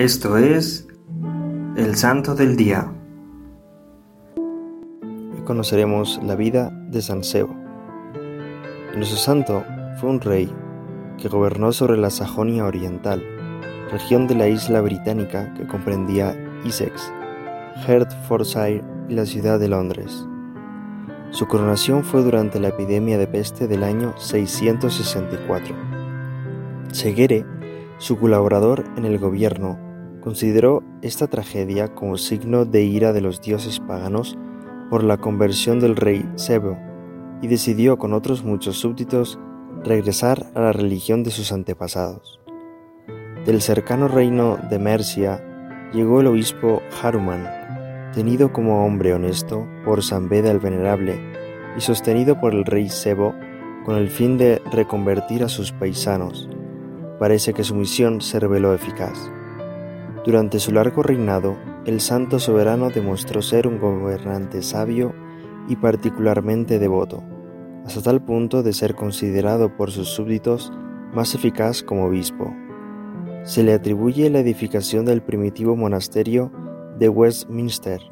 Esto es el Santo del Día. Y conoceremos la vida de San Sebo. Nuestro santo fue un rey que gobernó sobre la Sajonia Oriental, región de la isla británica que comprendía Essex, Hertfordshire y la ciudad de Londres. Su coronación fue durante la epidemia de peste del año 664. Seguere su colaborador en el gobierno consideró esta tragedia como signo de ira de los dioses paganos por la conversión del rey Sebo y decidió con otros muchos súbditos regresar a la religión de sus antepasados. Del cercano reino de Mercia llegó el obispo Haruman, tenido como hombre honesto por San Beda el Venerable y sostenido por el rey Sebo con el fin de reconvertir a sus paisanos parece que su misión se reveló eficaz. Durante su largo reinado, el santo soberano demostró ser un gobernante sabio y particularmente devoto, hasta tal punto de ser considerado por sus súbditos más eficaz como obispo. Se le atribuye la edificación del primitivo monasterio de Westminster.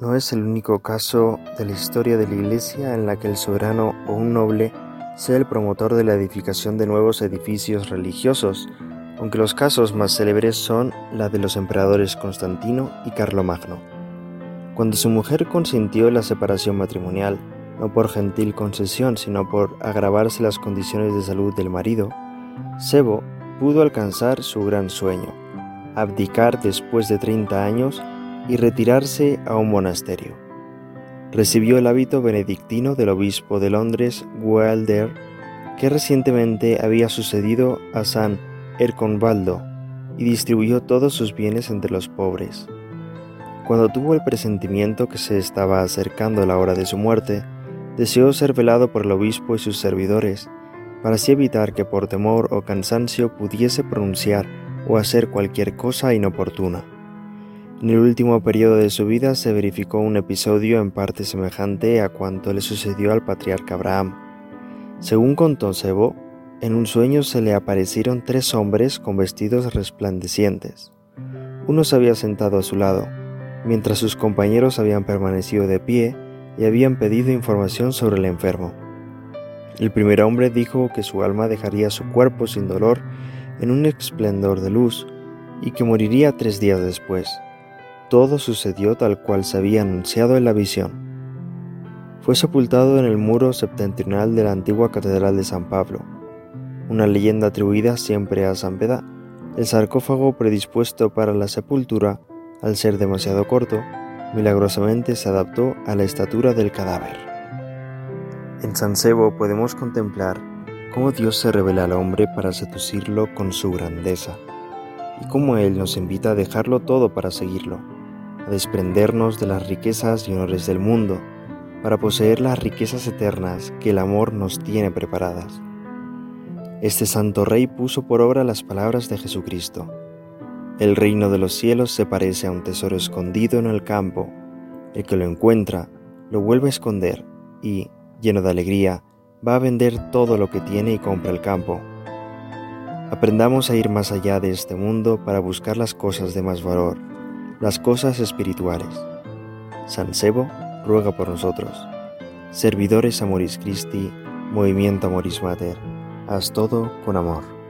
No es el único caso de la historia de la Iglesia en la que el soberano o un noble sea el promotor de la edificación de nuevos edificios religiosos, aunque los casos más célebres son la de los emperadores Constantino y Carlomagno. Cuando su mujer consintió la separación matrimonial, no por gentil concesión, sino por agravarse las condiciones de salud del marido, Sebo pudo alcanzar su gran sueño, abdicar después de 30 años y retirarse a un monasterio. Recibió el hábito benedictino del obispo de Londres, Wilder, que recientemente había sucedido a San Erconbaldo, y distribuyó todos sus bienes entre los pobres. Cuando tuvo el presentimiento que se estaba acercando la hora de su muerte, deseó ser velado por el obispo y sus servidores, para así evitar que por temor o cansancio pudiese pronunciar o hacer cualquier cosa inoportuna. En el último periodo de su vida se verificó un episodio en parte semejante a cuanto le sucedió al patriarca Abraham. Según contó en un sueño se le aparecieron tres hombres con vestidos resplandecientes. Uno se había sentado a su lado, mientras sus compañeros habían permanecido de pie y habían pedido información sobre el enfermo. El primer hombre dijo que su alma dejaría su cuerpo sin dolor en un esplendor de luz y que moriría tres días después todo sucedió tal cual se había anunciado en la visión. Fue sepultado en el muro septentrional de la antigua Catedral de San Pablo, una leyenda atribuida siempre a San Beda. El sarcófago predispuesto para la sepultura, al ser demasiado corto, milagrosamente se adaptó a la estatura del cadáver. En San Sebo podemos contemplar cómo Dios se revela al hombre para seducirlo con su grandeza, y cómo Él nos invita a dejarlo todo para seguirlo a desprendernos de las riquezas y honores del mundo, para poseer las riquezas eternas que el amor nos tiene preparadas. Este santo rey puso por obra las palabras de Jesucristo. El reino de los cielos se parece a un tesoro escondido en el campo. El que lo encuentra lo vuelve a esconder y, lleno de alegría, va a vender todo lo que tiene y compra el campo. Aprendamos a ir más allá de este mundo para buscar las cosas de más valor las cosas espirituales. San Sebo ruega por nosotros. Servidores Amoris Christi, Movimiento Amoris Mater, haz todo con amor.